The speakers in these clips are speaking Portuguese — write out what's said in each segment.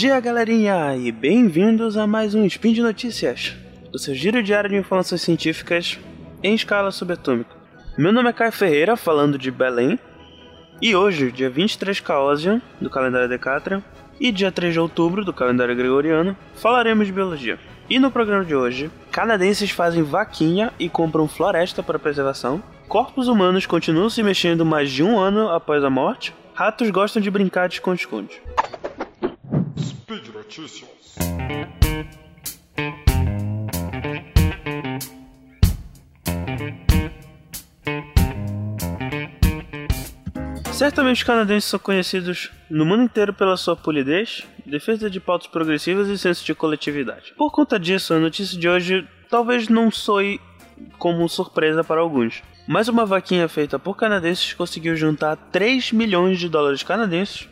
dia, galerinha, e bem-vindos a mais um Spin de Notícias, o seu giro diário de informações científicas em escala subatômica. Meu nome é Caio Ferreira, falando de Belém, e hoje, dia 23 Caosian, do calendário Decatrian, e dia 3 de outubro, do calendário Gregoriano, falaremos de biologia. E no programa de hoje, canadenses fazem vaquinha e compram floresta para preservação, corpos humanos continuam se mexendo mais de um ano após a morte, ratos gostam de brincar de esconde-esconde. Speed Notícias. Certamente os canadenses são conhecidos no mundo inteiro pela sua polidez, defesa de pautas progressivas e senso de coletividade. Por conta disso, a notícia de hoje talvez não soe como surpresa para alguns. Mas uma vaquinha feita por canadenses conseguiu juntar 3 milhões de dólares canadenses,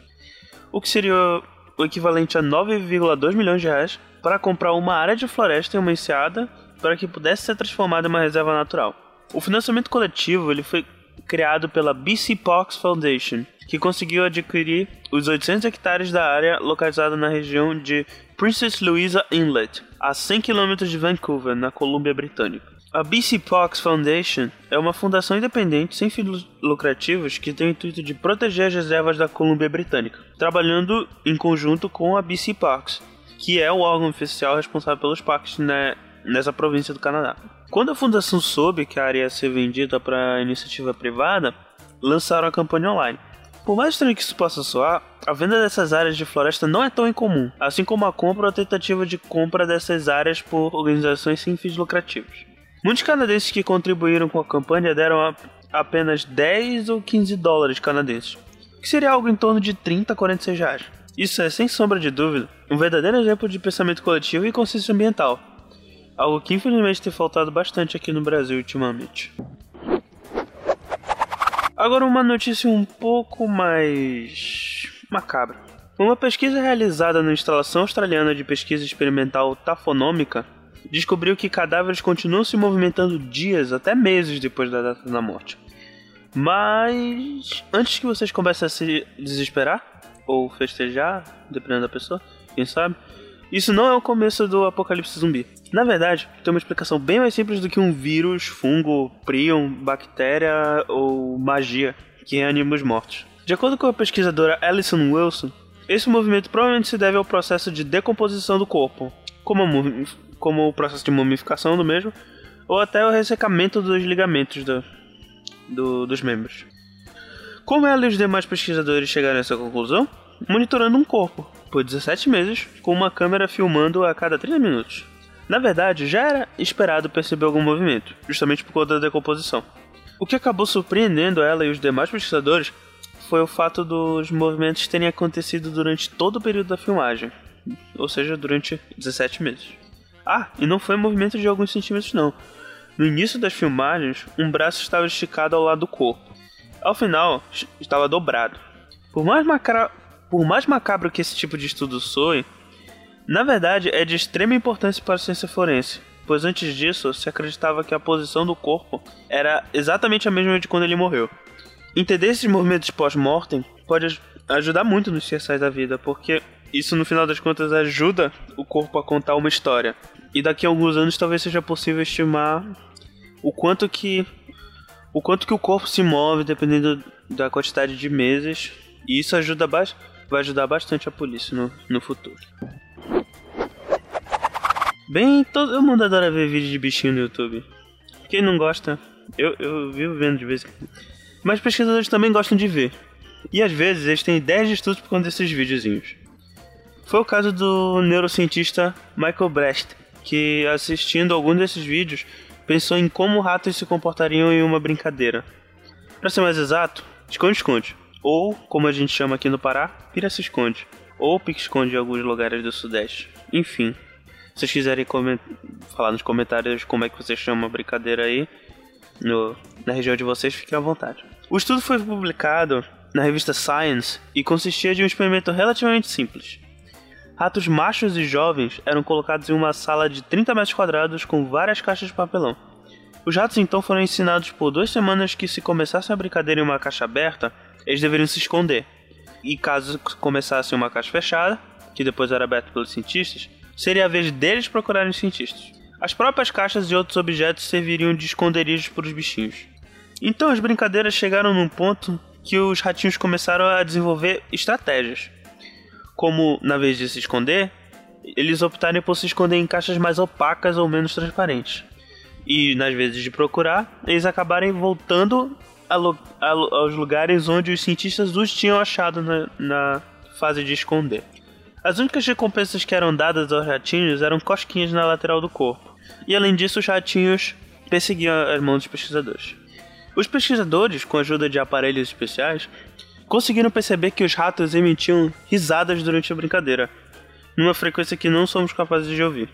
o que seria o equivalente a 9,2 milhões de reais, para comprar uma área de floresta e uma enseada para que pudesse ser transformada em uma reserva natural. O financiamento coletivo ele foi criado pela BC Parks Foundation, que conseguiu adquirir os 800 hectares da área localizada na região de Princess Louisa Inlet, a 100 km de Vancouver, na Colômbia Britânica. A BC Parks Foundation é uma fundação independente sem fins lucrativos que tem o intuito de proteger as reservas da Colômbia Britânica, trabalhando em conjunto com a BC Parks, que é o órgão oficial responsável pelos parques né, nessa província do Canadá. Quando a fundação soube que a área ia ser vendida para iniciativa privada, lançaram a campanha online. Por mais estranho que isso possa soar, a venda dessas áreas de floresta não é tão incomum, assim como a compra ou a tentativa de compra dessas áreas por organizações sem fins lucrativos. Muitos canadenses que contribuíram com a campanha deram apenas 10 ou 15 dólares canadenses, que seria algo em torno de 30 a 46 reais. Isso é, sem sombra de dúvida, um verdadeiro exemplo de pensamento coletivo e consciência ambiental, algo que infelizmente tem faltado bastante aqui no Brasil ultimamente. Agora uma notícia um pouco mais macabra. Uma pesquisa realizada na instalação australiana de pesquisa experimental tafonômica descobriu que cadáveres continuam se movimentando dias até meses depois da data da morte. Mas antes que vocês comecem a se desesperar ou festejar, dependendo da pessoa, quem sabe, isso não é o começo do apocalipse zumbi. Na verdade, tem uma explicação bem mais simples do que um vírus, fungo, prion, bactéria ou magia que reanima os mortos. De acordo com a pesquisadora Alison Wilson, esse movimento provavelmente se deve ao processo de decomposição do corpo, como, como o processo de mumificação do mesmo, ou até o ressecamento dos ligamentos do, do, dos membros. Como ela e os demais pesquisadores chegaram a essa conclusão? Monitorando um corpo, por 17 meses, com uma câmera filmando a cada 30 minutos. Na verdade, já era esperado perceber algum movimento, justamente por conta da decomposição. O que acabou surpreendendo ela e os demais pesquisadores foi o fato dos movimentos terem acontecido durante todo o período da filmagem, ou seja, durante 17 meses. Ah, e não foi movimento de alguns centímetros não. No início das filmagens, um braço estava esticado ao lado do corpo. Ao final, estava dobrado. Por mais, macra... Por mais macabro que esse tipo de estudo soe, na verdade é de extrema importância para a ciência forense, pois antes disso se acreditava que a posição do corpo era exatamente a mesma de quando ele morreu. Entender esses movimentos pós-mortem pode ajudar muito nos CSIs da vida, porque isso no final das contas ajuda o corpo a contar uma história. E daqui a alguns anos talvez seja possível estimar o quanto que o quanto que o corpo se move dependendo da quantidade de meses. E isso ajuda vai ajudar bastante a polícia no, no futuro. Bem, todo mundo adora ver vídeo de bichinho no YouTube. Quem não gosta, eu, eu vivo vendo de vez em quando. Mas pesquisadores também gostam de ver. E às vezes eles têm ideias de estudos por conta desses videozinhos. Foi o caso do neurocientista Michael Brecht, que assistindo algum desses vídeos pensou em como ratos se comportariam em uma brincadeira. Para ser mais exato, esconde-esconde, ou como a gente chama aqui no Pará, pira-se-esconde, ou pique-esconde em alguns lugares do Sudeste. Enfim, se vocês quiserem falar nos comentários como é que você chama a brincadeira aí, no, na região de vocês, fiquem à vontade. O estudo foi publicado na revista Science e consistia de um experimento relativamente simples. Ratos machos e jovens eram colocados em uma sala de 30 metros quadrados com várias caixas de papelão. Os ratos então foram ensinados por duas semanas que se começasse a brincadeira em uma caixa aberta, eles deveriam se esconder. E caso começasse em uma caixa fechada, que depois era aberto pelos cientistas, seria a vez deles procurarem os cientistas. As próprias caixas e outros objetos serviriam de esconderijos para os bichinhos. Então as brincadeiras chegaram num ponto que os ratinhos começaram a desenvolver estratégias. Como, na vez de se esconder, eles optarem por se esconder em caixas mais opacas ou menos transparentes. E nas vezes de procurar, eles acabarem voltando a, a, aos lugares onde os cientistas os tinham achado na, na fase de esconder. As únicas recompensas que eram dadas aos ratinhos eram cosquinhas na lateral do corpo. E além disso, os ratinhos perseguiam as mãos dos pesquisadores. Os pesquisadores, com a ajuda de aparelhos especiais, conseguiram perceber que os ratos emitiam risadas durante a brincadeira, numa frequência que não somos capazes de ouvir.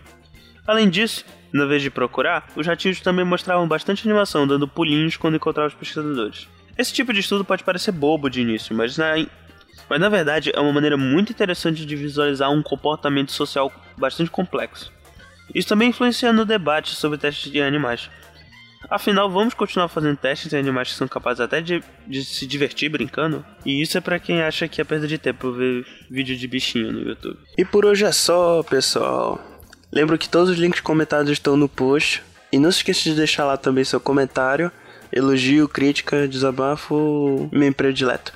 Além disso, na vez de procurar, os ratinhos também mostravam bastante animação, dando pulinhos quando encontravam os pesquisadores. Esse tipo de estudo pode parecer bobo de início, mas na, mas na verdade é uma maneira muito interessante de visualizar um comportamento social bastante complexo. Isso também influencia no debate sobre testes de animais. Afinal, vamos continuar fazendo testes em animais que são capazes até de, de se divertir brincando? E isso é para quem acha que é perda de tempo ver vídeo de bichinho no YouTube. E por hoje é só, pessoal. Lembro que todos os links comentados estão no post. E não se esqueça de deixar lá também seu comentário, elogio, crítica, desabafo, meu predileto.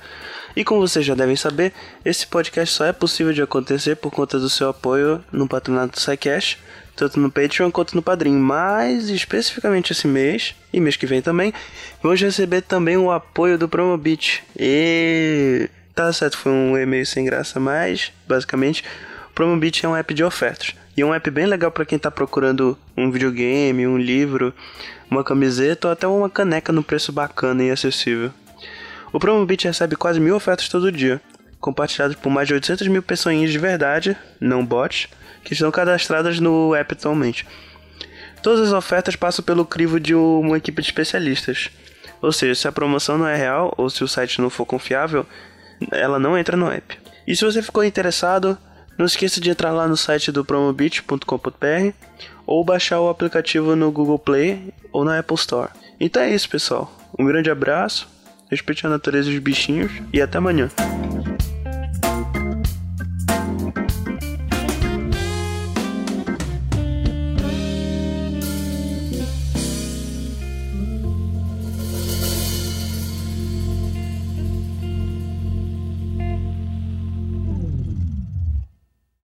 E como vocês já devem saber, esse podcast só é possível de acontecer por conta do seu apoio no patronato do SciCash tanto no Patreon quanto no Padrim. Mas especificamente esse mês e mês que vem também, vamos receber também o apoio do Promobit. E tá certo, foi um e-mail sem graça, mas basicamente o Promobit é um app de ofertas. E é um app bem legal para quem está procurando um videogame, um livro, uma camiseta ou até uma caneca no preço bacana e acessível. O Promobit recebe quase mil ofertas todo dia, compartilhadas por mais de 800 mil pessoas de verdade, não bots, que estão cadastradas no app atualmente. Todas as ofertas passam pelo crivo de uma equipe de especialistas. Ou seja, se a promoção não é real ou se o site não for confiável, ela não entra no app. E se você ficou interessado, não esqueça de entrar lá no site do promobit.com.br ou baixar o aplicativo no Google Play ou na Apple Store. Então é isso, pessoal. Um grande abraço, respeite a natureza dos bichinhos e até amanhã.